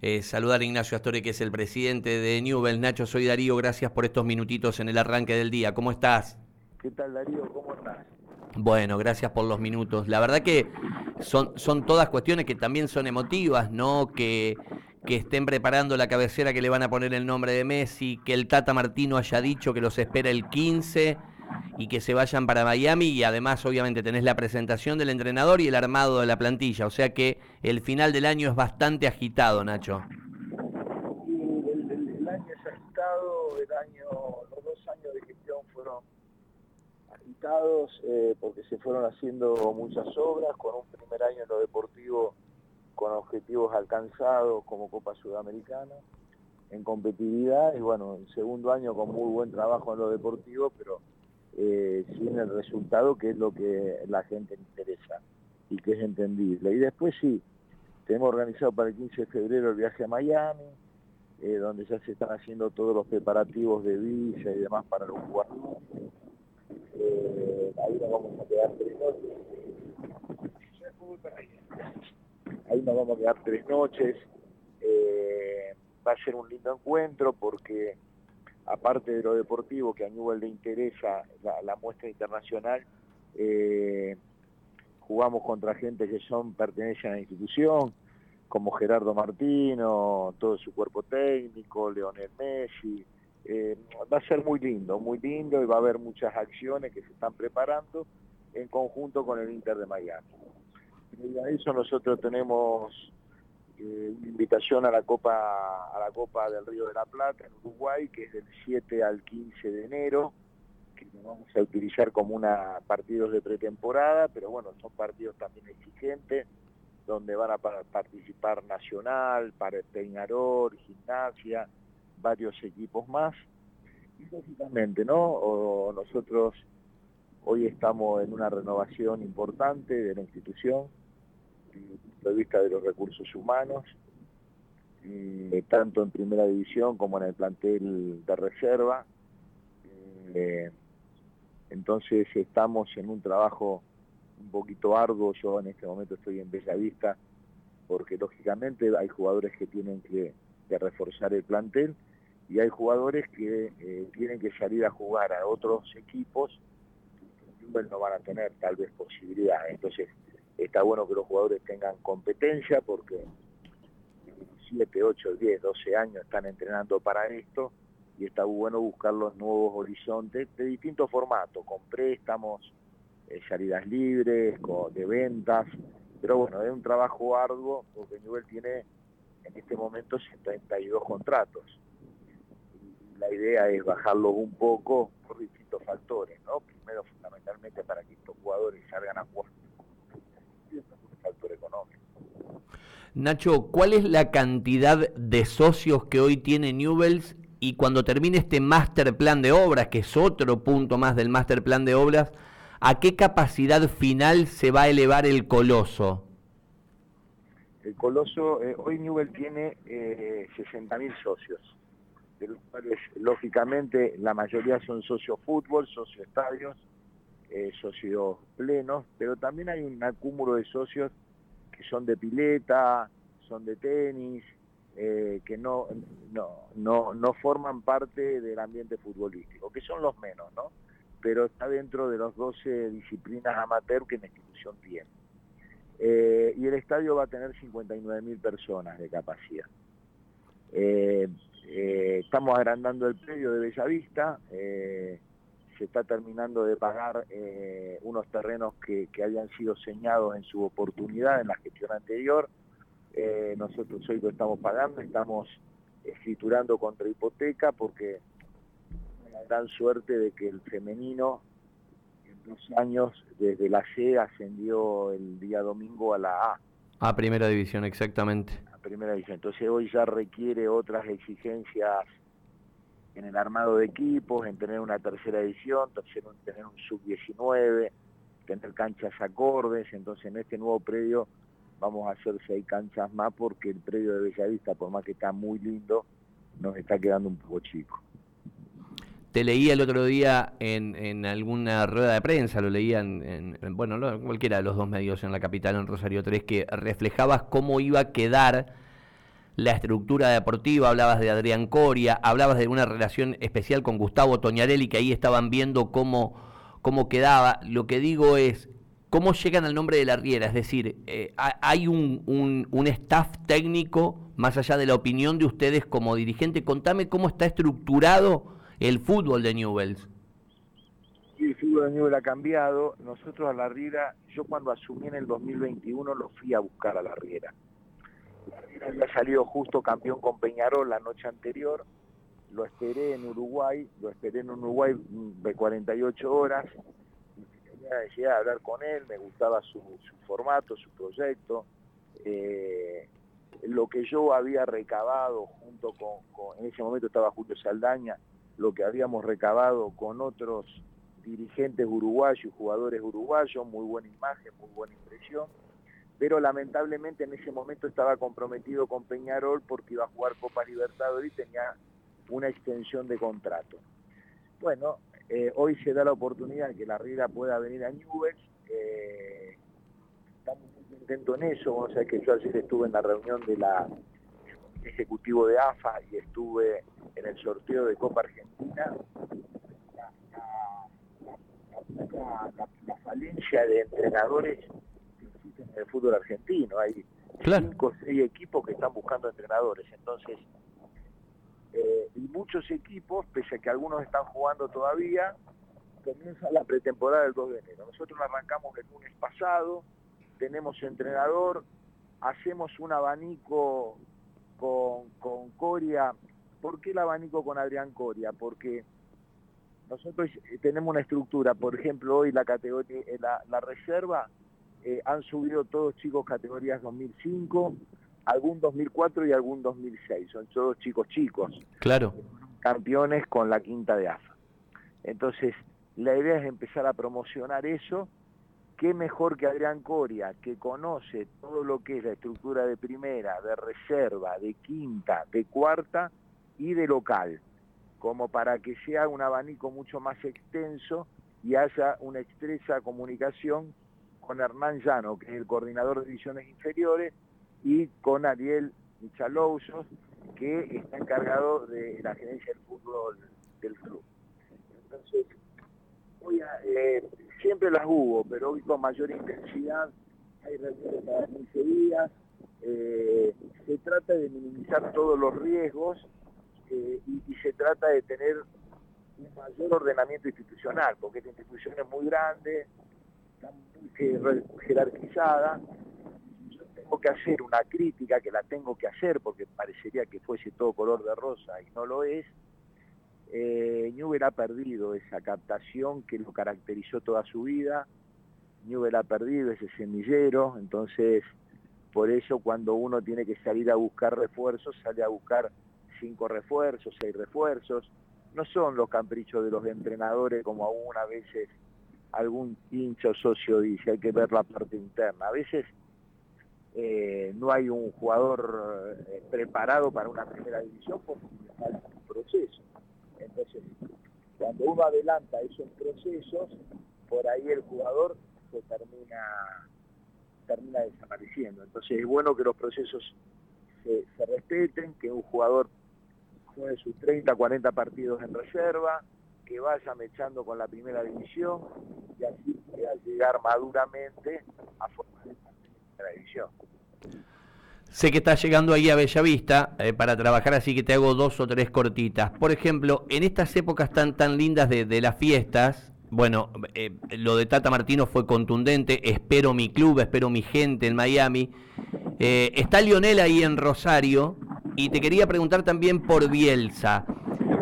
Eh, saludar a Ignacio Astore, que es el presidente de Newell. Nacho, soy Darío, gracias por estos minutitos en el arranque del día. ¿Cómo estás? ¿Qué tal, Darío? ¿Cómo estás? Bueno, gracias por los minutos. La verdad que son, son todas cuestiones que también son emotivas, ¿no? Que, que estén preparando la cabecera que le van a poner el nombre de Messi, que el Tata Martino haya dicho que los espera el 15 y que se vayan para Miami y además obviamente tenés la presentación del entrenador y el armado de la plantilla, o sea que el final del año es bastante agitado, Nacho. el, año es agitado, el año, los dos años de gestión fueron agitados eh, porque se fueron haciendo muchas obras, con un primer año en lo deportivo con objetivos alcanzados como Copa Sudamericana en competitividad y bueno, el segundo año con muy buen trabajo en lo deportivo, pero eh, sin el resultado que es lo que la gente interesa y que es entendible. Y después sí, tenemos organizado para el 15 de febrero el viaje a Miami, eh, donde ya se están haciendo todos los preparativos de visa y demás para los jugadores. Eh, ahí nos vamos a quedar tres noches. Ahí nos vamos a quedar tres noches. Eh, va a ser un lindo encuentro porque aparte de lo deportivo que a Newell le interesa la, muestra internacional, eh, jugamos contra gente que son pertenecen a la institución, como Gerardo Martino, todo su cuerpo técnico, Leonel Messi. Eh, va a ser muy lindo, muy lindo y va a haber muchas acciones que se están preparando en conjunto con el Inter de Miami. Y a eso nosotros tenemos eh, una invitación a la Copa a la Copa del Río de la Plata en Uruguay, que es del 7 al 15 de enero, que vamos a utilizar como una partidos de pretemporada, pero bueno, son partidos también exigentes, donde van a participar Nacional, para Peñarol, Gimnasia, varios equipos más. Y lógicamente, ¿no? nosotros hoy estamos en una renovación importante de la institución, de vista de los recursos humanos, eh, tanto en primera división como en el plantel de reserva. Eh, entonces estamos en un trabajo un poquito arduo, yo en este momento estoy en Bellavista, porque lógicamente hay jugadores que tienen que, reforzar el plantel y hay jugadores que eh, tienen que salir a jugar a otros equipos que no van a tener tal vez posibilidad. Entonces está bueno que los jugadores tengan competencia porque 7, 8, 10, 12 años están entrenando para esto y está bueno buscar los nuevos horizontes de distintos formatos, con préstamos, eh, salidas libres, de ventas, pero bueno, es un trabajo arduo porque Newell tiene en este momento 72 contratos. La idea es bajarlos un poco por distintos factores, ¿no? Primero fundamentalmente para que estos jugadores salgan a jugar Nacho, ¿cuál es la cantidad de socios que hoy tiene Newells y cuando termine este master plan de obras, que es otro punto más del master plan de obras, ¿a qué capacidad final se va a elevar el coloso? El coloso, eh, hoy Newell tiene eh, 60.000 socios, de los cuales lógicamente la mayoría son socios fútbol, socios estadios, eh, socios plenos, pero también hay un acúmulo de socios que son de pileta, son de tenis, eh, que no, no, no, forman parte del ambiente futbolístico, que son los menos, ¿no? Pero está dentro de las 12 disciplinas amateur que la institución tiene. Eh, y el estadio va a tener 59 mil personas de capacidad. Eh, estamos agrandando el predio de Bellavista, se está terminando de pagar eh, unos terrenos que, que, habían sido señados en su oportunidad en la gestión anterior. Eh, nosotros hoy lo estamos pagando, estamos escriturando contra hipoteca porque la gran suerte de que el femenino en dos años desde la C ascendió el día domingo a la A. A primera división, exactamente. A primera división. Entonces hoy ya requiere otras exigencias en el armado de equipos, en tener una tercera edición, tener un sub-19, tener canchas acordes, entonces en este nuevo predio vamos a hacer seis canchas más porque el predio de Bellavista, por más que está muy lindo, nos está quedando un poco chico. Te leía el otro día en, alguna rueda de prensa, lo leía en, bueno, cualquiera de los dos medios en la capital, en Rosario 3, que reflejabas cómo iba a quedar la estructura deportiva, hablabas de Adrián Coria, hablabas de una relación especial con Gustavo Toñarelli, que ahí estaban viendo cómo, cómo quedaba. Lo que digo es, ¿cómo llegan al nombre de la Riera? Es decir, eh, hay un, un, staff técnico, más allá de la opinión de ustedes como dirigente. Contame cómo está estructurado el fútbol de Newells. el fútbol de Newells ha cambiado. Nosotros a la Riera, yo cuando asumí en el 2021 lo fui a buscar a la Riera había salido justo campeón con Peñarol la noche anterior, lo esperé en Uruguay, lo esperé en Uruguay de 48 horas, tenía a hablar con él, me gustaba su, formato, su proyecto, eh, lo que yo había recabado junto con, en ese momento estaba Julio Saldaña, lo que habíamos recabado con otros dirigentes uruguayos, jugadores uruguayos, muy buena imagen, muy buena impresión, pero lamentablemente en ese momento estaba comprometido con Peñarol porque iba a jugar Copa Libertadores y tenía una extensión de contrato. Bueno, eh, hoy se da la oportunidad de que la Riera pueda venir a Newell's. Eh, estamos muy contentos en eso. O sea que yo ayer estuve en la reunión de la ejecutivo de AFA y estuve en el sorteo de Copa Argentina. la falencia de entrenadores en el fútbol argentino. Hay cinco o seis equipos que están buscando entrenadores. Entonces, eh, y muchos equipos, pese a que algunos están jugando todavía, comienza la pretemporada del 2 de enero. Nosotros arrancamos el lunes pasado, tenemos entrenador, hacemos un abanico con, con Coria. ¿Por qué el abanico con Adrián Coria? Porque nosotros tenemos una estructura, por ejemplo, hoy la categoría, la, la reserva eh, han subido todos chicos categorías 2005, algún 2004 y algún 2006. Son todos chicos chicos. Claro. Campeones con la quinta de AFA. Entonces, la idea es empezar a promocionar eso. Qué mejor que Adrián Coria, que conoce todo lo que es la estructura de primera, de reserva, de quinta, de cuarta y de local, como para que sea un abanico mucho más extenso y haya una estrecha comunicación con Hernán Llano, que es el coordinador de divisiones inferiores, y con Ariel Michalousos, que está encargado de la gerencia del fútbol del club. Entonces, eh, siempre las hubo, pero hoy con mayor intensidad, hay reuniones cada 15 días, eh, se trata de minimizar todos los riesgos eh, y, y, se trata de tener un mayor ordenamiento institucional, porque esta institución es muy grande, jerarquizada. Yo tengo que hacer una crítica, que la tengo que hacer porque parecería que fuese todo color de rosa y no lo es. Eh, Newell ha perdido esa captación que lo caracterizó toda su vida. Newell ha perdido ese semillero, entonces por eso cuando uno tiene que salir a buscar refuerzos, sale a buscar cinco refuerzos, seis refuerzos. No son los caprichos de los entrenadores como aún a veces algún hincha socio dice, hay que ver la parte interna. A veces eh, no hay un jugador eh, preparado para una primera división porque falta un proceso. Entonces, cuando uno adelanta esos procesos, por ahí el jugador se termina, termina desapareciendo. Entonces es bueno que los procesos se, se respeten, que un jugador juegue sus 30, 40 partidos en reserva, que vaya mechando con la primera división y así pueda llegar maduramente a formar esta primera división. Sé que estás llegando ahí a Bellavista eh, para trabajar, así que te hago dos o tres cortitas. Por ejemplo, en estas épocas tan, tan lindas de, las fiestas, bueno, eh, lo de Tata Martino fue contundente, espero mi club, espero mi gente en Miami. Eh, está Lionel ahí en Rosario y te quería preguntar también por Bielsa.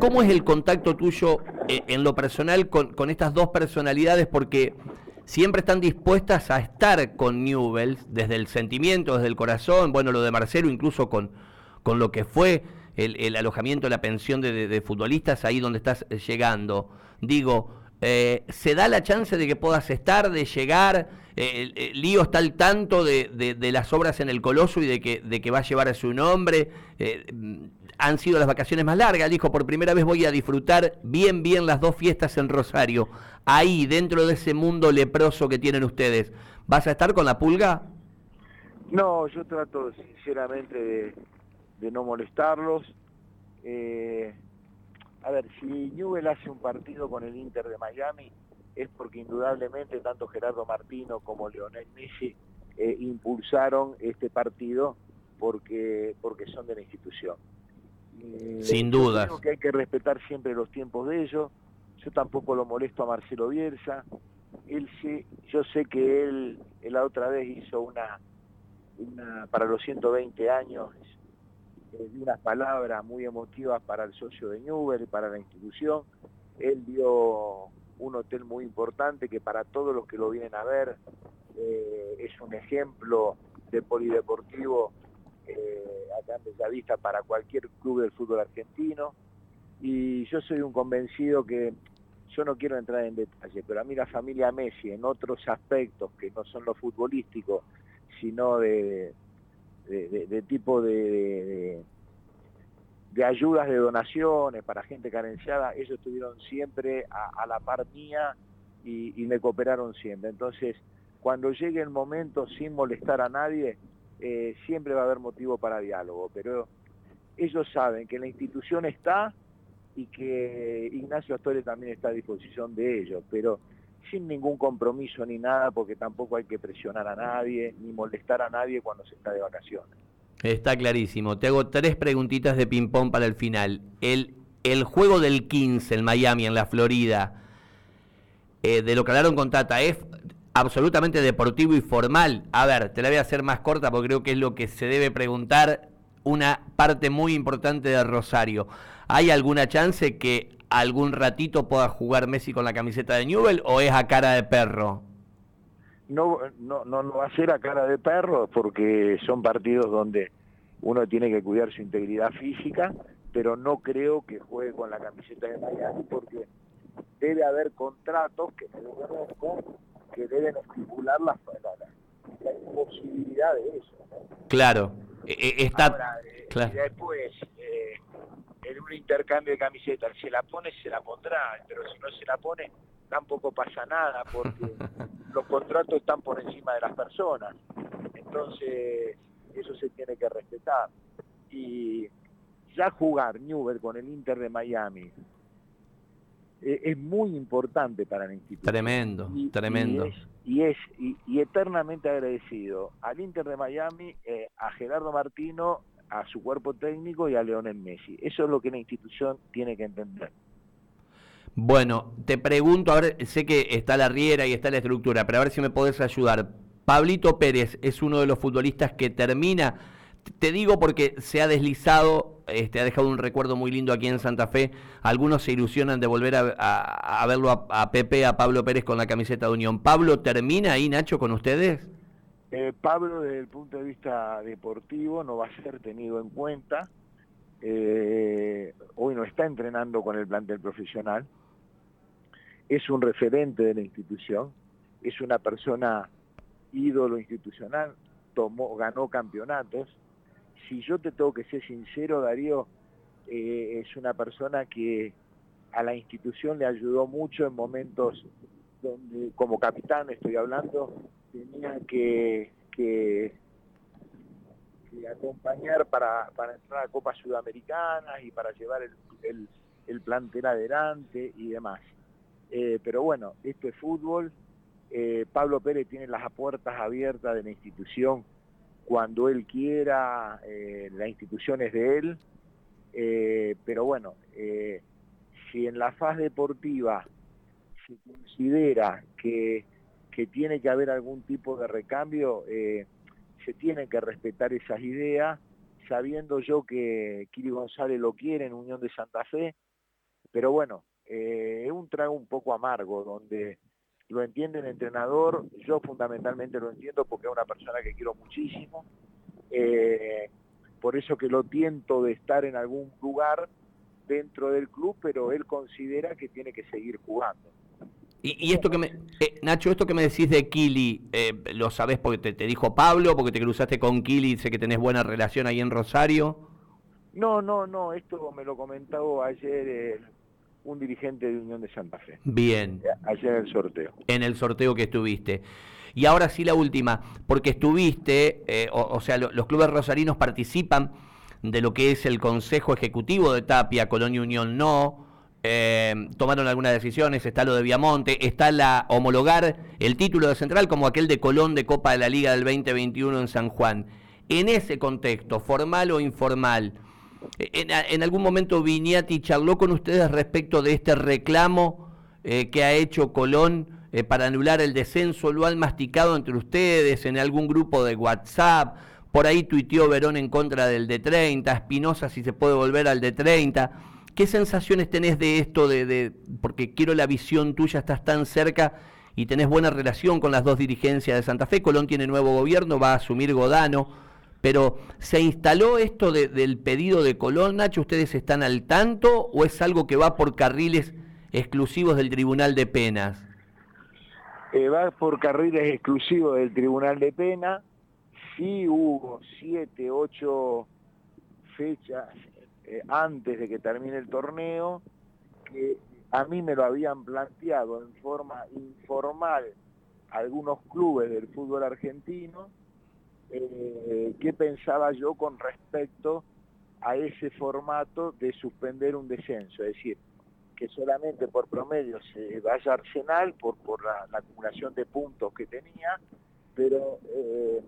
¿Cómo es el contacto tuyo en lo personal con, estas dos personalidades? Porque siempre están dispuestas a estar con Newells desde el sentimiento, desde el corazón, bueno, lo de Marcelo incluso con, con lo que fue el, alojamiento, la pensión de, futbolistas ahí donde estás eh, llegando. Digo, eh, ¿se da la chance de que puedas estar, de llegar? el, Lío está al tanto de, las obras en el Coloso y de que, de que va a llevar a su nombre han sido las vacaciones más largas. Dijo, por primera vez voy a disfrutar bien, bien las dos fiestas en Rosario. Ahí, dentro de ese mundo leproso que tienen ustedes, ¿vas a estar con la pulga? No, yo trato sinceramente de no molestarlos. a ver, si Newell hace un partido con el Inter de Miami, es porque indudablemente tanto Gerardo Martino como Leonel Messi impulsaron este partido porque, porque son de la institución. Eh, Sin duda. Creo que hay que respetar siempre los tiempos de ellos. Yo tampoco lo molesto a Marcelo Bielsa. Él sí, yo sé que él, la otra vez hizo una, una para los 120 años eh, unas palabras muy emotivas para el socio de y para la institución. Él dio un hotel muy importante que para todos los que lo vienen a ver eh, es un ejemplo de polideportivo eh, acá en para cualquier club del fútbol argentino. Y yo soy un convencido que yo no quiero entrar en detalle, pero a mí la familia Messi en otros aspectos que no son los futbolísticos, sino de, tipo de, de, ayudas de donaciones para gente carenciada, ellos estuvieron siempre a, la par mía y me cooperaron siempre. Entonces, cuando llegue el momento sin molestar a nadie, eh, siempre va a haber motivo para diálogo, pero ellos saben que la institución está y que Ignacio Astore también está a disposición de ellos, pero sin ningún compromiso ni nada, porque tampoco hay que presionar a nadie, ni molestar a nadie cuando se está de vacaciones. Está clarísimo. Te hago tres preguntitas de ping-pong para el final. El, el juego del 15 en Miami, en la Florida, eh, de lo que hablaron con Tata, ¿es absolutamente deportivo y formal. A ver, te la voy a hacer más corta porque creo que es lo que se debe preguntar una parte muy importante de Rosario. ¿Hay alguna chance que algún ratito pueda jugar Messi con la camiseta de Newell o es a cara de perro? No, no, va a ser a cara de perro porque son partidos donde uno tiene que cuidar su integridad física, pero no creo que juegue con la camiseta de Miami porque debe haber contratos que conozco que deben estimular la, la, imposibilidad de eso. Claro, e, e, está... Eh, claro. después, eh, en un intercambio de camisetas, si la pone, se la pondrá, pero si no se la pone, tampoco pasa nada, porque los contratos están por encima de las personas. Entonces, eso se tiene que respetar. Y ya jugar Newell con el Inter de Miami, eh, es muy importante para la institución. Tremendo, tremendo. Y es, y, eternamente agradecido al Inter de Miami, eh, a Gerardo Martino, a su cuerpo técnico y a Leonel Messi. Eso es lo que la institución tiene que entender. Bueno, te pregunto, a ver, sé que está la riera y está la estructura, pero a ver si me podés ayudar. Pablito Pérez es uno de los futbolistas que termina te digo porque se ha deslizado, este, ha dejado un recuerdo muy lindo aquí en Santa Fe. Algunos se ilusionan de volver a, verlo a, Pepe, a Pablo Pérez con la camiseta de Unión. ¿Pablo termina ahí, Nacho, con ustedes? Eh, Pablo, desde el punto de vista deportivo, no va a ser tenido en cuenta. Eh, hoy no está entrenando con el plantel profesional. Es un referente de la institución. Es una persona ídolo institucional. Tomó, ganó campeonatos si yo te tengo que ser sincero, Darío, eh, es una persona que a la institución le ayudó mucho en momentos donde, como capitán estoy hablando, tenía que, acompañar para, entrar a Copa Sudamericana y para llevar el, el, plantel adelante y demás. Eh, pero bueno, esto es fútbol. Eh, Pablo Pérez tiene las puertas abiertas de la institución cuando él quiera, eh, la institución es de él, eh, pero bueno, eh, si en la faz deportiva se considera que, que, tiene que haber algún tipo de recambio, se tienen que respetar esas ideas, sabiendo yo que Kiri González lo quiere en Unión de Santa Fe, pero bueno, es un trago un poco amargo donde lo entiende el entrenador, yo fundamentalmente lo entiendo porque es una persona que quiero muchísimo, eh, por eso que lo tiento de estar en algún lugar dentro del club, pero él considera que tiene que seguir jugando. Y, esto que me, eh, Nacho, esto que me decís de Kili, eh, ¿lo sabés porque te, dijo Pablo, porque te cruzaste con Kili, sé que tenés buena relación ahí en Rosario? No, no, no, esto me lo comentó ayer un dirigente de Unión de Santa Fe. Bien. Ayer en el sorteo. En el sorteo que estuviste. Y ahora sí la última, porque estuviste, eh, o, sea, los clubes rosarinos participan de lo que es el Consejo Ejecutivo de Tapia, Colonia Unión no. Eh, tomaron algunas decisiones, está lo de Viamonte, está la homologar el título de central como aquel de Colón de Copa de la Liga del 2021 en San Juan. En ese contexto, formal o informal, en, algún momento Viñati charló con ustedes respecto de este reclamo eh, que ha hecho Colón eh, para anular el descenso, lo han masticado entre ustedes en algún grupo de WhatsApp, por ahí tuiteó Verón en contra del de 30, Espinosa si se puede volver al de 30. ¿Qué sensaciones tenés de esto? De, porque quiero la visión tuya, estás tan cerca y tenés buena relación con las dos dirigencias de Santa Fe. Colón tiene nuevo gobierno, va a asumir Godano. Pero ¿se instaló esto del pedido de Colón, Nacho? ¿Ustedes están al tanto o es algo que va por carriles exclusivos del Tribunal de Penas? Eh, va por carriles exclusivos del Tribunal de Penas sí hubo siete, ocho fechas eh, antes de que termine el torneo que a mí me lo habían planteado en forma informal algunos clubes del fútbol argentino, eh, qué pensaba yo con respecto a ese formato de suspender un descenso, es decir, que solamente por promedio se vaya Arsenal por, por la, acumulación de puntos que tenía, pero eh,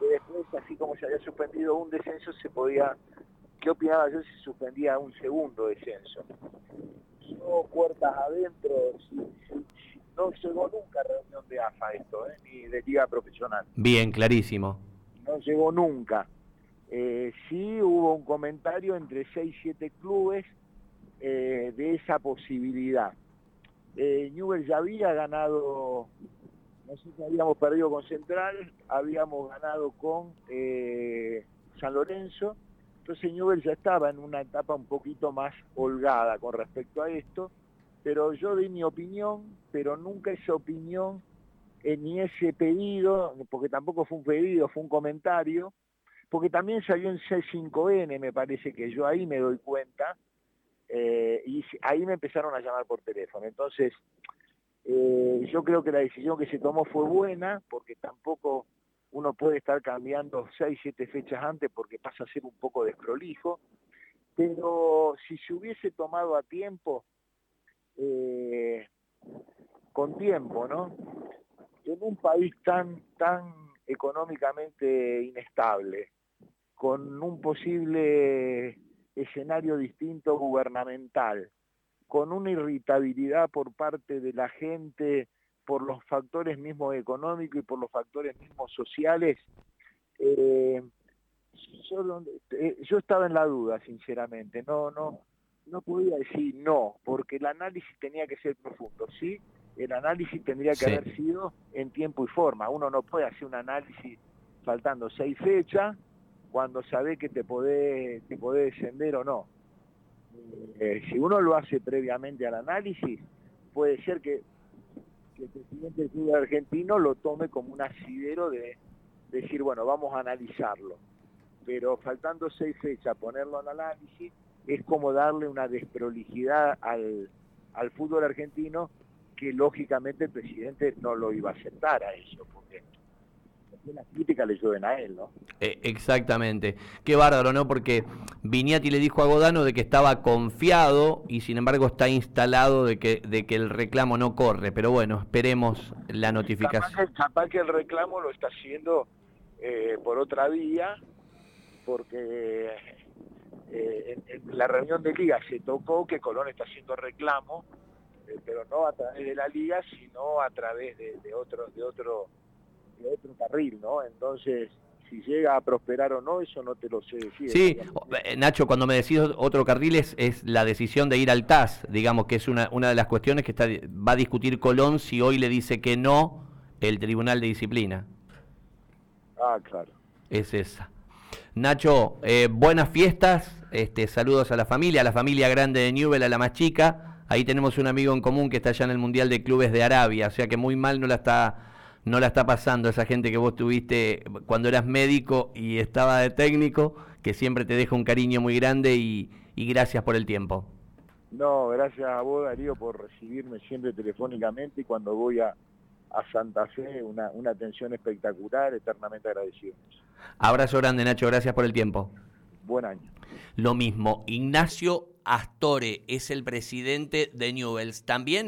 después, así como se había suspendido un descenso, se podía, ¿qué opinaba yo si suspendía un segundo descenso? Yo, puertas adentro, no llegó nunca reunión de AFA esto, ¿eh? ni de liga profesional. Bien, clarísimo. No llegó nunca. Eh, sí hubo un comentario entre 6 y 7 clubes eh, de esa posibilidad. Eh, Newell ya había ganado nosotros habíamos perdido con Central, habíamos ganado con eh, San Lorenzo, entonces Newell ya estaba en una etapa un poquito más holgada con respecto a esto, pero yo di mi opinión, pero nunca esa opinión ni ese pedido, porque tampoco fue un pedido, fue un comentario, porque también salió en C5N, me parece que yo ahí me doy cuenta, eh, y ahí me empezaron a llamar por teléfono. Entonces, eh, yo creo que la decisión que se tomó fue buena, porque tampoco uno puede estar cambiando seis, siete fechas antes porque pasa a ser un poco desprolijo, pero si se hubiese tomado a tiempo, eh, con tiempo, ¿no? En un país tan, tan económicamente inestable, con un posible escenario distinto gubernamental, con una irritabilidad por parte de la gente por los factores mismos económicos y por los factores mismos sociales, eh, eh, yo, estaba en la duda, sinceramente, no, no, no podía decir no, porque el análisis tenía que ser profundo, ¿sí? El análisis tendría que haber sido en tiempo y forma. Uno no puede hacer un análisis faltando seis fechas cuando sabe que te puede te puede descender o no. Eh, si uno lo hace previamente al análisis, puede ser que, el presidente del club argentino lo tome como un asidero de, decir, bueno, vamos a analizarlo. Pero faltando seis fechas, ponerlo en análisis es como darle una desprolijidad al, al fútbol argentino que lógicamente el presidente no lo iba a aceptar a eso, porque las críticas le llueven a él, ¿no? Eh, exactamente. Qué bárbaro, ¿no? Porque Viñati le dijo a Godano de que estaba confiado y sin embargo está instalado de que, de que el reclamo no corre. Pero bueno, esperemos la notificación. Capaz que, el reclamo lo está haciendo eh, por otra vía, porque eh, en, la reunión de liga se tocó que Colón está haciendo reclamo, pero no a través de la liga, sino a través de, de otro, de otro otro carril, ¿no? Entonces, si llega a prosperar o no, eso no te lo sé decir. Sí, eh, Nacho, cuando me decís otro carril es, la decisión de ir al TAS, digamos que es una, una de las cuestiones que está, va a discutir Colón si hoy le dice que no el Tribunal de Disciplina. Ah, claro. Es esa. Nacho, eh, buenas fiestas, este, saludos a la familia, a la familia grande de Newell, a la más chica. Ahí tenemos un amigo en común que está allá en el Mundial de Clubes de Arabia, o sea que muy mal no la está no la está pasando esa gente que vos tuviste cuando eras médico y estaba de técnico, que siempre te deja un cariño muy grande y, gracias por el tiempo. No, gracias a vos Darío por recibirme siempre telefónicamente y cuando voy a, Santa Fe una, una atención espectacular, eternamente agradecido. Abrazo grande Nacho, gracias por el tiempo. buen año. Lo mismo, Ignacio Astore es el presidente de Newells. También